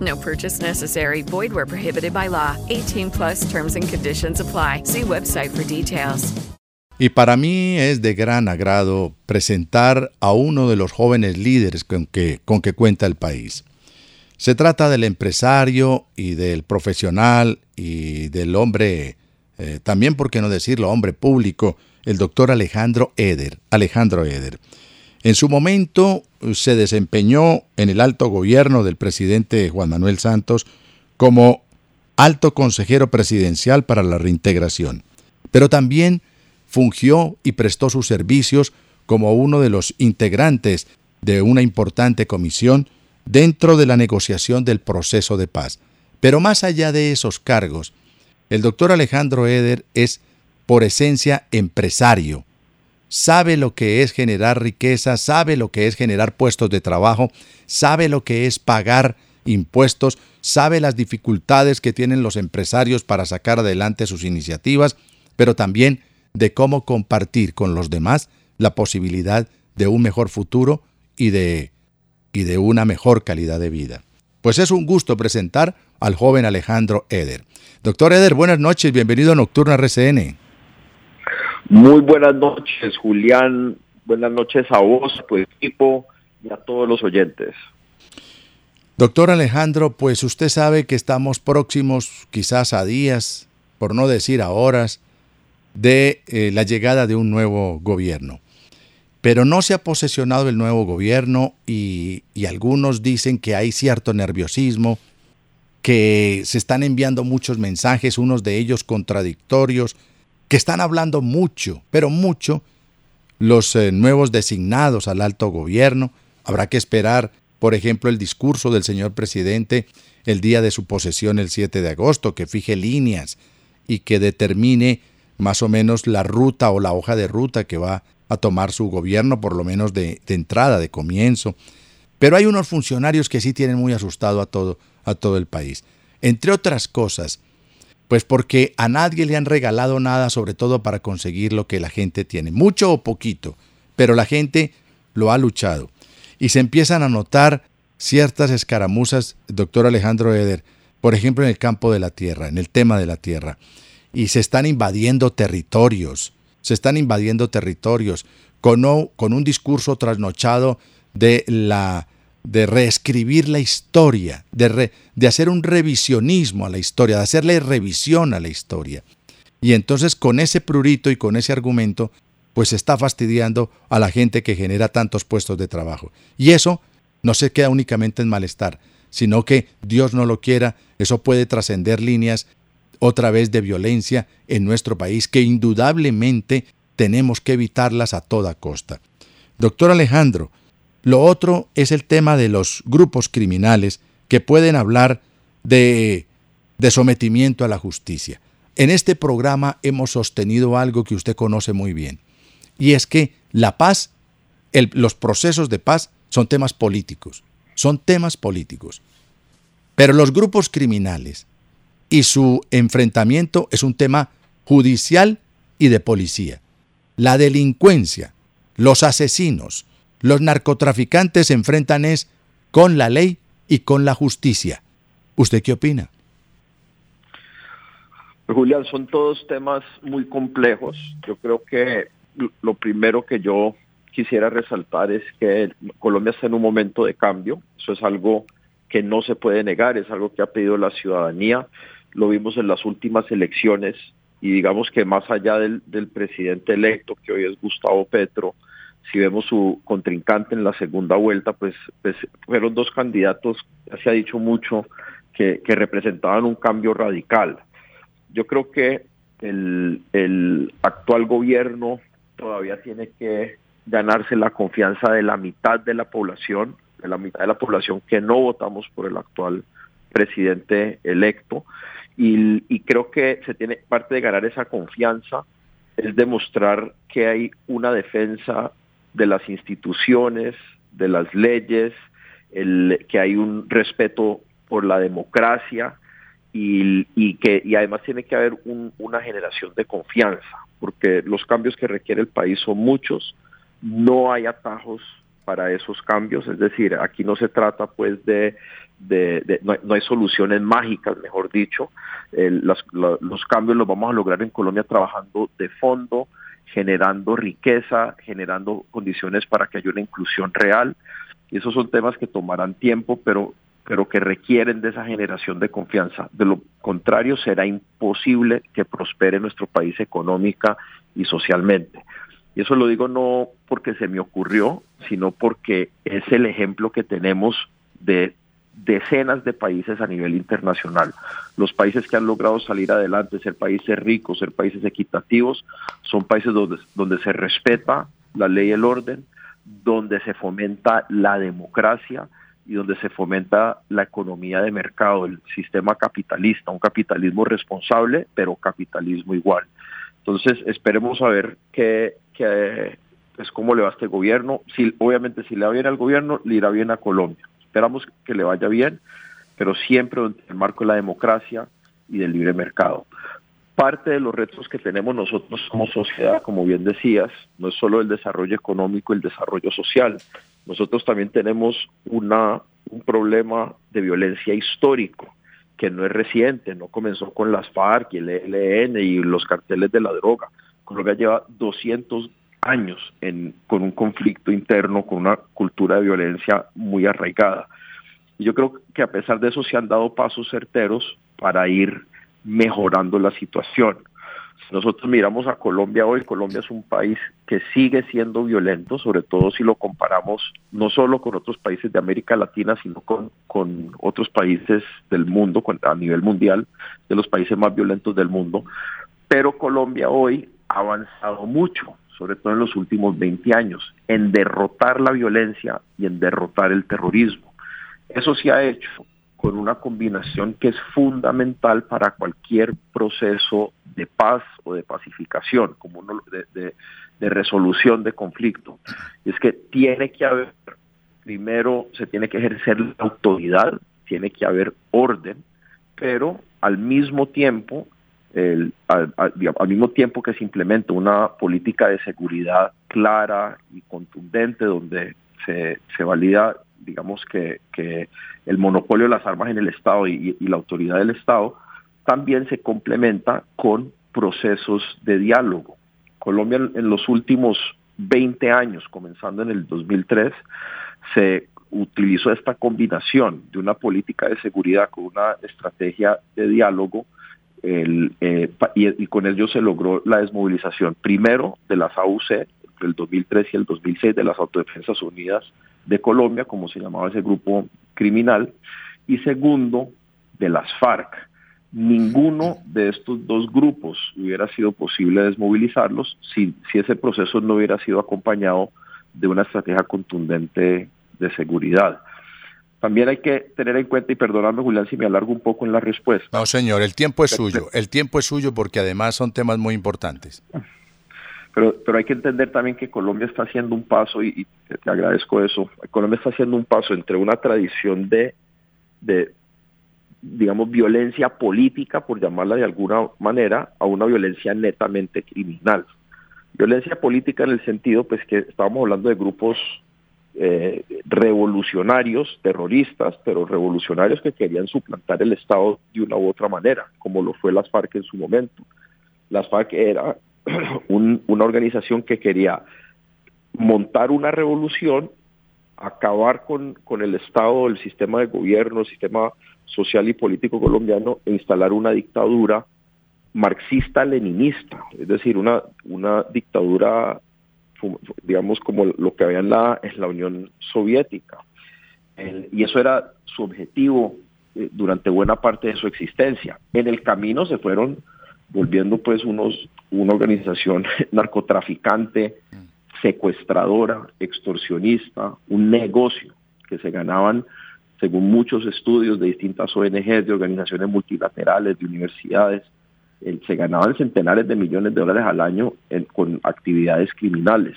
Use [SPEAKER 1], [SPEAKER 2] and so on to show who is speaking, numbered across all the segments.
[SPEAKER 1] No purchase necessary. Void where prohibited by law. 18 plus terms and conditions apply. See website for details.
[SPEAKER 2] Y para mí es de gran agrado presentar a uno de los jóvenes líderes con que, cuenta el país. Se trata del empresario y del profesional y del hombre, eh, también por qué no decirlo, hombre público, el doctor Alejandro Eder. Alejandro Eder. En su momento se desempeñó en el alto gobierno del presidente Juan Manuel Santos como alto consejero presidencial para la reintegración, pero también fungió y prestó sus servicios como uno de los integrantes de una importante comisión dentro de la negociación del proceso de paz. Pero más allá de esos cargos, el doctor Alejandro Eder es por esencia empresario, sabe lo que es generar riqueza, sabe lo que es generar puestos de trabajo, sabe lo que es pagar impuestos, sabe las dificultades que tienen los empresarios para sacar adelante sus iniciativas, pero también de cómo compartir con los demás la posibilidad de un mejor futuro y de, y de una mejor calidad de vida. Pues es un gusto presentar al joven Alejandro Eder. Doctor Eder, buenas noches, bienvenido a Nocturna RCN.
[SPEAKER 3] Muy buenas noches, Julián. Buenas noches a vos, a tu equipo y a todos los oyentes.
[SPEAKER 2] Doctor Alejandro, pues usted sabe que estamos próximos quizás a días, por no decir a horas, de eh, la llegada de un nuevo gobierno. Pero no se ha posesionado el nuevo gobierno y, y algunos dicen que hay cierto nerviosismo, que se están enviando muchos mensajes, unos de ellos contradictorios, que están hablando mucho, pero mucho, los eh, nuevos designados al alto gobierno. Habrá que esperar, por ejemplo, el discurso del señor presidente el día de su posesión, el 7 de agosto, que fije líneas y que determine más o menos la ruta o la hoja de ruta que va a tomar su gobierno, por lo menos de, de entrada, de comienzo. Pero hay unos funcionarios que sí tienen muy asustado a todo, a todo el país. Entre otras cosas, pues porque a nadie le han regalado nada, sobre todo para conseguir lo que la gente tiene, mucho o poquito, pero la gente lo ha luchado. Y se empiezan a notar ciertas escaramuzas, doctor Alejandro Eder, por ejemplo en el campo de la tierra, en el tema de la tierra. Y se están invadiendo territorios, se están invadiendo territorios con, un discurso trasnochado de la de reescribir la historia, de, de hacer un revisionismo a la historia, de hacerle revisión a la historia. Y entonces con ese prurito y con ese argumento, pues está fastidiando a la gente que genera tantos puestos de trabajo. Y eso no se queda únicamente en malestar, sino que Dios no lo quiera, eso puede trascender líneas otra vez de violencia en nuestro país que indudablemente tenemos que evitarlas a toda costa. Doctor Alejandro, lo otro es el tema de los grupos criminales que pueden hablar de, sometimiento a la justicia. En este programa hemos sostenido algo que usted conoce muy bien, y es que la paz, los procesos de paz son temas políticos, son temas políticos. Pero los grupos criminales y su enfrentamiento es un tema judicial y de policía. La delincuencia, los asesinos, los narcotraficantes se enfrentan es con la ley y con la justicia. ¿Usted qué opina?
[SPEAKER 3] Julián, son todos temas muy complejos. Yo creo que lo primero que yo quisiera resaltar es que Colombia está en un momento de cambio. Eso es algo que no se puede negar, es algo que ha pedido la ciudadanía. Lo vimos en las últimas elecciones y digamos que más allá del, del presidente electo, que hoy es Gustavo Petro, si vemos su contrincante en la segunda vuelta, pues, pues fueron dos candidatos, se ha dicho mucho, que, que representaban un cambio radical. Yo creo que el, el actual gobierno todavía tiene que ganarse la confianza de la mitad de la población, de la mitad de la población que no votamos por el actual presidente electo. Y, y, creo que se tiene parte de ganar esa confianza es demostrar que hay una defensa de las instituciones, de las leyes, el, que hay un respeto por la democracia y, que y además tiene que haber un, una generación de confianza, porque los cambios que requiere el país son muchos, no hay atajos para esos cambios, es decir, aquí no se trata pues de, no, hay, soluciones mágicas, mejor dicho, los cambios los vamos a lograr en Colombia trabajando de fondo, generando riqueza, generando condiciones para que haya una inclusión real. Y esos son temas que tomarán tiempo, pero, pero que requieren de esa generación de confianza. De lo contrario, será imposible que prospere nuestro país económica y socialmente. Y eso lo digo no porque se me ocurrió, sino porque es el ejemplo que tenemos de decenas de países a nivel internacional. Los países que han logrado salir adelante, ser países ricos, ser países equitativos, son países donde, donde se respeta la ley y el orden, donde se fomenta la democracia y donde se fomenta la economía de mercado, el sistema capitalista, un capitalismo responsable, pero capitalismo igual. Entonces, esperemos a ver qué, pues, cómo le va a este gobierno. Si, obviamente, si le va bien al gobierno, le irá bien a Colombia Esperamos que le vaya bien, pero siempre en el marco de la democracia y del libre mercado. Parte de los retos que tenemos nosotros como sociedad, como bien decías, no es solo el desarrollo económico, el desarrollo social. Nosotros también tenemos un problema de violencia histórico que no es reciente, no comenzó con las FARC y el ELN y los carteles de la droga. Colombia lleva 200 años en, con un conflicto interno, con una cultura de violencia muy arraigada. Yo creo que a pesar de eso se han dado pasos certeros para ir mejorando la situación. Si nosotros miramos a Colombia hoy, Colombia es un país que sigue siendo violento, sobre todo si lo comparamos no solo con otros países de América Latina, sino con, con otros países del mundo, a nivel mundial, de los países más violentos del mundo. Pero Colombia hoy ha avanzado mucho sobre todo en los últimos 20 años, en derrotar la violencia y en derrotar el terrorismo. Eso se ha hecho con una combinación que es fundamental para cualquier proceso de paz o de pacificación, como uno de, de, resolución de conflicto. Es que tiene que haber, primero se tiene que ejercer la autoridad, tiene que haber orden, pero al mismo tiempo al, mismo tiempo que se implementa una política de seguridad clara y contundente donde se, se valida, digamos, que, que, el monopolio de las armas en el Estado y, y la autoridad del Estado, también se complementa con procesos de diálogo. Colombia en los últimos 20 años, comenzando en el 2003, se utilizó esta combinación de una política de seguridad con una estrategia de diálogo eh, y, y, con ello se logró la desmovilización primero de las AUC entre el 2003 y el 2006 de las Autodefensas Unidas de Colombia, como se llamaba ese grupo criminal, y segundo de las FARC. Ninguno de estos dos grupos hubiera sido posible desmovilizarlos si, si ese proceso no hubiera sido acompañado de una estrategia contundente de seguridad. También hay que tener en cuenta, y perdonadme Julián si me alargo un poco en la respuesta.
[SPEAKER 2] No, señor, el tiempo es suyo, el tiempo es suyo porque además son temas muy importantes.
[SPEAKER 3] Pero, pero hay que entender también que Colombia está haciendo un paso, y, y te, te, agradezco eso, Colombia está haciendo un paso entre una tradición de, de, digamos, violencia política, por llamarla de alguna manera, a una violencia netamente criminal. Violencia política en el sentido, pues que estábamos hablando de grupos eh, revolucionarios, terroristas, pero revolucionarios que querían suplantar el Estado de una u otra manera, como lo fue las FARC en su momento. Las FARC era un, una organización que quería montar una revolución, acabar con, con el Estado, el sistema de gobierno, el sistema social y político colombiano e instalar una dictadura marxista-leninista, es decir, una, una dictadura, digamos, como lo que había en la, en la Unión Soviética. y eso era su objetivo eh, durante buena parte de su existencia. En el camino se fueron volviendo pues unos, una organización narcotraficante, secuestradora, extorsionista, un negocio que se ganaban, según muchos estudios de distintas ONGs, de organizaciones multilaterales, de universidades, se ganaban centenares de millones de dólares al año con actividades criminales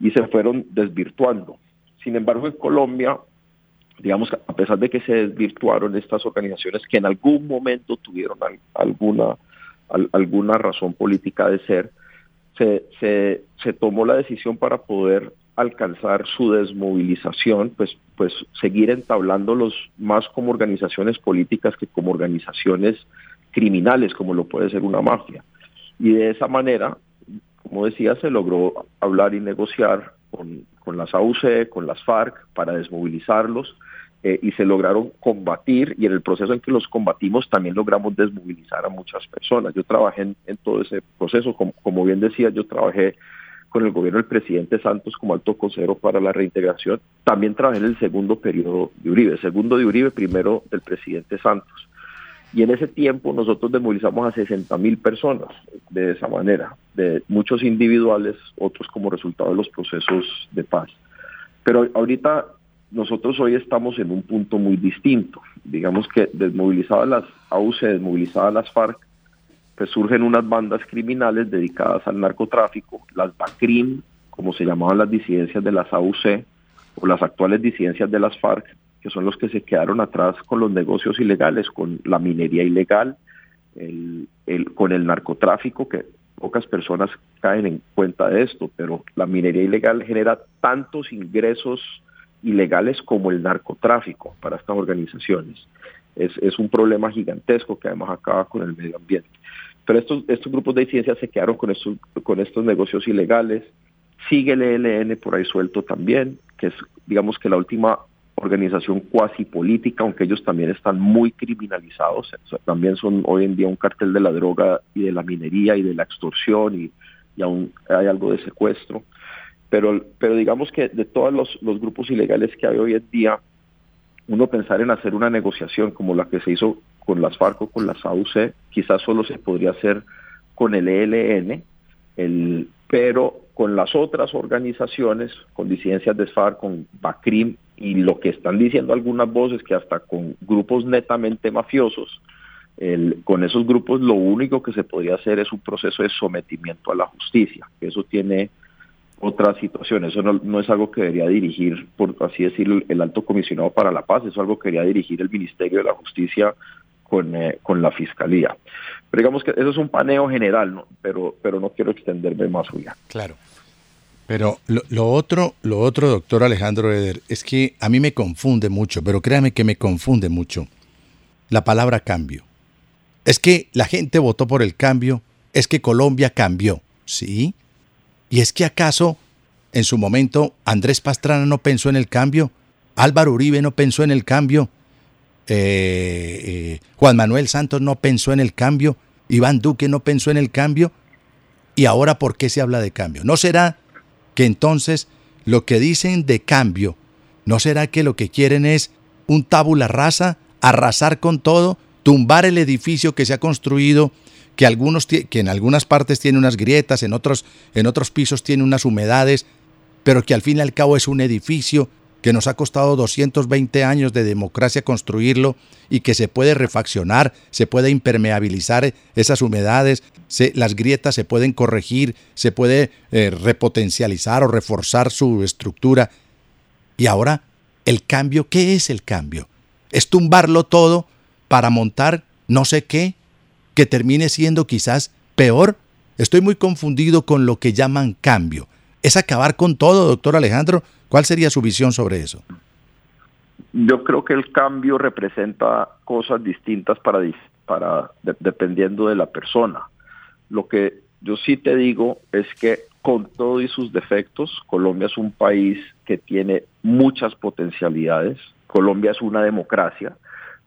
[SPEAKER 3] y se fueron desvirtuando. Sin embargo, en Colombia, digamos, a pesar de que se desvirtuaron estas organizaciones que en algún momento tuvieron alguna, alguna razón política de ser, se, se, se tomó la decisión para poder alcanzar su desmovilización, pues, pues seguir entablándolos más como organizaciones políticas que como organizaciones criminales, como lo puede ser una mafia. Y de esa manera, como decía, se logró hablar y negociar con, con las AUC, con las FARC, para desmovilizarlos, eh, y se lograron combatir, y en el proceso en que los combatimos también logramos desmovilizar a muchas personas. Yo trabajé en, todo ese proceso, como, bien decía, yo trabajé con el gobierno del presidente Santos como alto consejero para la reintegración. También trabajé en el segundo periodo de Uribe, segundo de Uribe, primero del presidente Santos. Y en ese tiempo nosotros desmovilizamos a 60 mil personas de esa manera, de muchos individuales, otros como resultado de los procesos de paz. Pero ahorita nosotros hoy estamos en un punto muy distinto. Digamos que desmovilizadas las AUC, desmovilizadas las FARC, pues surgen unas bandas criminales dedicadas al narcotráfico, las BACRIM, como se llamaban las disidencias de las AUC, o las actuales disidencias de las FARC, que son los que se quedaron atrás con los negocios ilegales, con la minería ilegal, con el narcotráfico, que pocas personas caen en cuenta de esto, pero la minería ilegal genera tantos ingresos ilegales como el narcotráfico para estas organizaciones. Es, es un problema gigantesco que además acaba con el medio ambiente. Pero estos, estos grupos de incidencia se quedaron con estos, con estos negocios ilegales. Sigue el ELN por ahí suelto también, que es, digamos que la última organización cuasi política, aunque ellos también están muy criminalizados. también son hoy en día un cartel de la droga y de la minería y de la extorsión y, y aún hay algo de secuestro. Pero, pero digamos que de todos los, grupos ilegales que hay hoy en día, uno pensar en hacer una negociación como la que se hizo con las FARC o con las AUC, quizás solo se podría hacer con el ELN, el, pero con las otras organizaciones, con disidencias de FARC, con BACRIM y lo que están diciendo algunas voces que hasta con grupos netamente mafiosos, con esos grupos lo único que se podría hacer es un proceso de sometimiento a la justicia, eso tiene otra situación, eso no, es algo que debería dirigir, por así decirlo, el alto comisionado para la paz, eso es algo que debería dirigir el Ministerio de la Justicia con, eh, con la Fiscalía. Pero digamos que eso es un paneo general, ¿no? pero, pero no quiero extenderme más allá.
[SPEAKER 2] Claro. Pero lo, lo, otro, lo otro, doctor Alejandro Eder, es que a mí me confunde mucho, pero créame que me confunde mucho la palabra cambio. Es que la gente votó por el cambio, es que Colombia cambió, ¿sí? ¿Y es que acaso en su momento Andrés Pastrana no pensó en el cambio? Álvaro Uribe no pensó en el cambio. Eh, eh, Juan Manuel Santos no pensó en el cambio. Iván Duque no pensó en el cambio. ¿Y ahora por qué se habla de cambio? ¿No será que entonces lo que dicen de cambio, ¿no será que lo que quieren es un tabula rasa, arrasar con todo, tumbar el edificio que se ha construido que, algunos, que en algunas partes tiene unas grietas, en otros, en otros pisos tiene unas humedades, pero que al fin y al cabo es un edificio que nos ha costado 220 años de democracia construirlo y que se puede refaccionar, se puede impermeabilizar esas humedades, se, las grietas se pueden corregir, se puede eh, repotencializar o reforzar su estructura. Y ahora, el cambio, ¿qué es el cambio? Es tumbarlo todo para montar no sé qué, que termine siendo quizás peor? Estoy muy confundido con lo que llaman cambio. ¿Es acabar con todo, doctor Alejandro? ¿Cuál sería su visión sobre eso?
[SPEAKER 3] Yo creo que el cambio representa cosas distintas para, dependiendo de la persona. Lo que yo sí te digo es que con todos y sus defectos, Colombia es un país que tiene muchas potencialidades. Colombia es una democracia.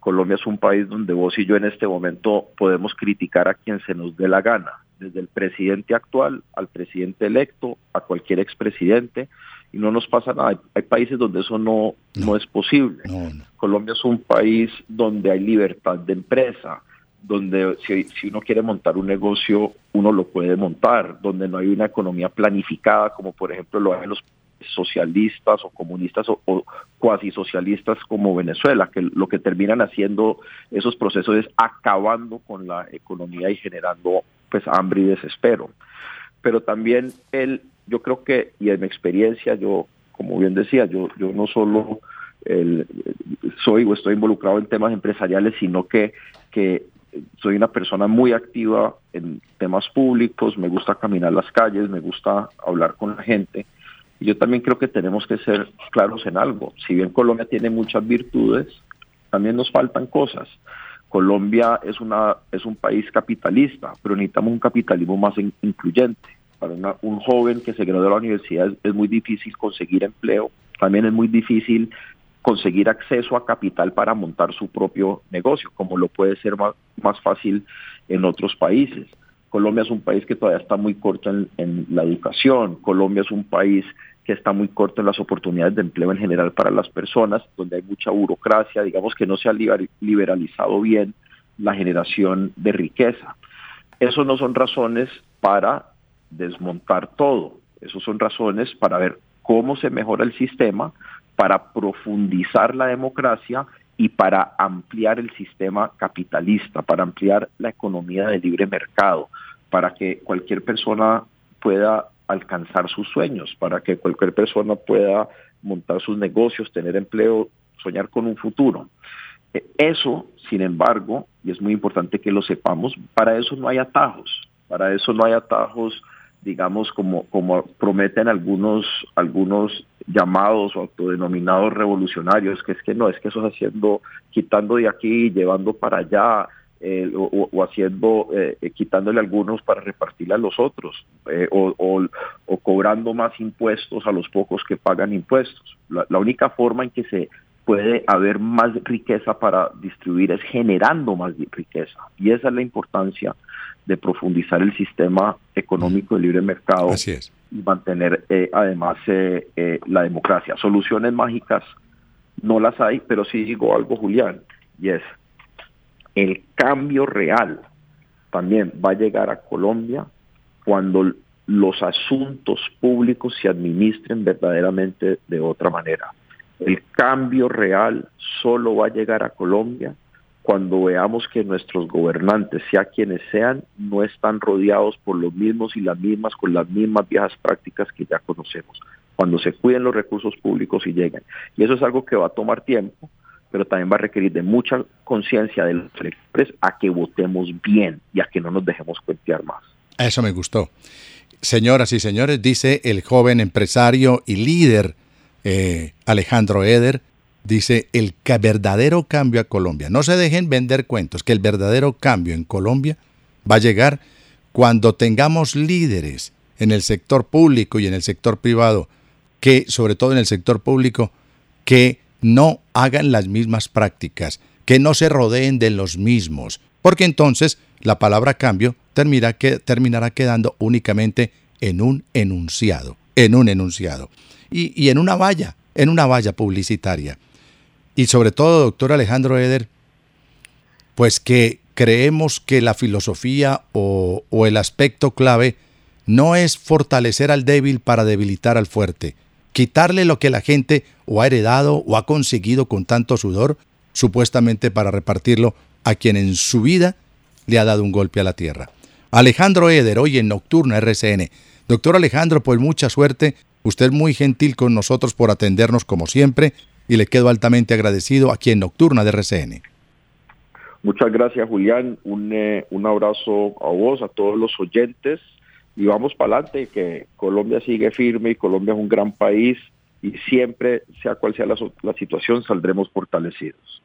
[SPEAKER 3] Colombia es un país donde vos y yo en este momento podemos criticar a quien se nos dé la gana, desde el presidente actual al presidente electo, a cualquier expresidente, y no nos pasa nada. Hay, países donde eso no, no, es posible. Colombia es un país donde hay libertad de empresa, donde si, si, uno quiere montar un negocio, uno lo puede montar, donde no hay una economía planificada, como por ejemplo lo hay en los socialistas o comunistas o, cuasi socialistas como Venezuela, que lo que terminan haciendo esos procesos es acabando con la economía y generando pues hambre y desespero. Pero también él, yo creo que, y en mi experiencia, yo, como bien decía, yo, yo no solo el, soy o estoy involucrado en temas empresariales, sino que, que soy una persona muy activa en temas públicos, me gusta caminar las calles, me gusta hablar con la gente yo también creo que tenemos que ser claros en algo. Si bien Colombia tiene muchas virtudes, también nos faltan cosas. Colombia es, una, es un país capitalista, pero necesitamos un capitalismo más incluyente. Para un joven que se graduó de la universidad es, muy difícil conseguir empleo, también es muy difícil conseguir acceso a capital para montar su propio negocio, como lo puede ser más, más fácil en otros países. Colombia es un país que todavía está muy corto en, la educación. Colombia es un país que está muy corto en las oportunidades de empleo en general para las personas, donde hay mucha burocracia, digamos que no se ha liberalizado bien la generación de riqueza. Eso no son razones para desmontar todo, eso son razones para ver cómo se mejora el sistema, para profundizar la democracia y para ampliar el sistema capitalista, para ampliar la economía de libre mercado, para que cualquier persona pueda alcanzar sus sueños, para que cualquier persona pueda montar sus negocios, tener empleo, soñar con un futuro. E, eso, sin embargo, y es muy importante que lo sepamos, para eso no hay atajos, para eso no hay atajos, digamos, como, como prometen algunos, algunos llamados o autodenominados revolucionarios, que es que no, es que eso es haciendo, quitando de aquí, llevando para allá, eh, o, haciendo, eh, quitándole algunos para repartirle a los otros, eh, o, cobrando más impuestos a los pocos que pagan impuestos. La, única forma en que se puede haber más riqueza para distribuir es generando más riqueza. Y esa es la importancia de profundizar el sistema económico de libre mercado y mantener además la democracia. Soluciones mágicas no las hay, pero sí digo algo, Julián, y es el cambio real también va a llegar a Colombia cuando los asuntos públicos se administren verdaderamente de otra manera. El cambio real solo va a llegar a Colombia cuando veamos que nuestros gobernantes, sea quienes sean, no están rodeados por los mismos y las mismas, con las mismas viejas prácticas que ya conocemos. Cuando se cuiden los recursos públicos y lleguen. Y eso es algo que va a tomar tiempo, pero también va a requerir de mucha conciencia de los electores a que votemos bien y a que no nos dejemos cuentear más.
[SPEAKER 2] Eso me gustó. Señoras y señores, dice el joven empresario y líder eh, Alejandro Eder, dice el verdadero cambio a Colombia. No se dejen vender cuentos, que el verdadero cambio en Colombia va a llegar cuando tengamos líderes en el sector público y en el sector privado, que sobre todo en el sector público, que no hagan las mismas prácticas, que no se rodeen de los mismos, porque entonces la palabra cambio terminará, que, terminará quedando únicamente en un enunciado, en un enunciado, y, en una valla, en una valla publicitaria. Y sobre todo, doctor Alejandro Eder, pues que creemos que la filosofía o el aspecto clave no es fortalecer al débil para debilitar al fuerte, quitarle lo que la gente o ha heredado o ha conseguido con tanto sudor, supuestamente para repartirlo a quien en su vida le ha dado un golpe a la tierra. Alejandro Eder, hoy en Nocturna RCN. Doctor Alejandro, pues mucha suerte. Usted muy gentil con nosotros por atendernos como siempre y le quedo altamente agradecido aquí en Nocturna de RCN.
[SPEAKER 3] Muchas gracias, Julián. Un, eh, un abrazo a vos, a todos los oyentes y vamos para adelante, que Colombia sigue firme y Colombia es un gran país y siempre, sea cual sea la, la situación, saldremos fortalecidos.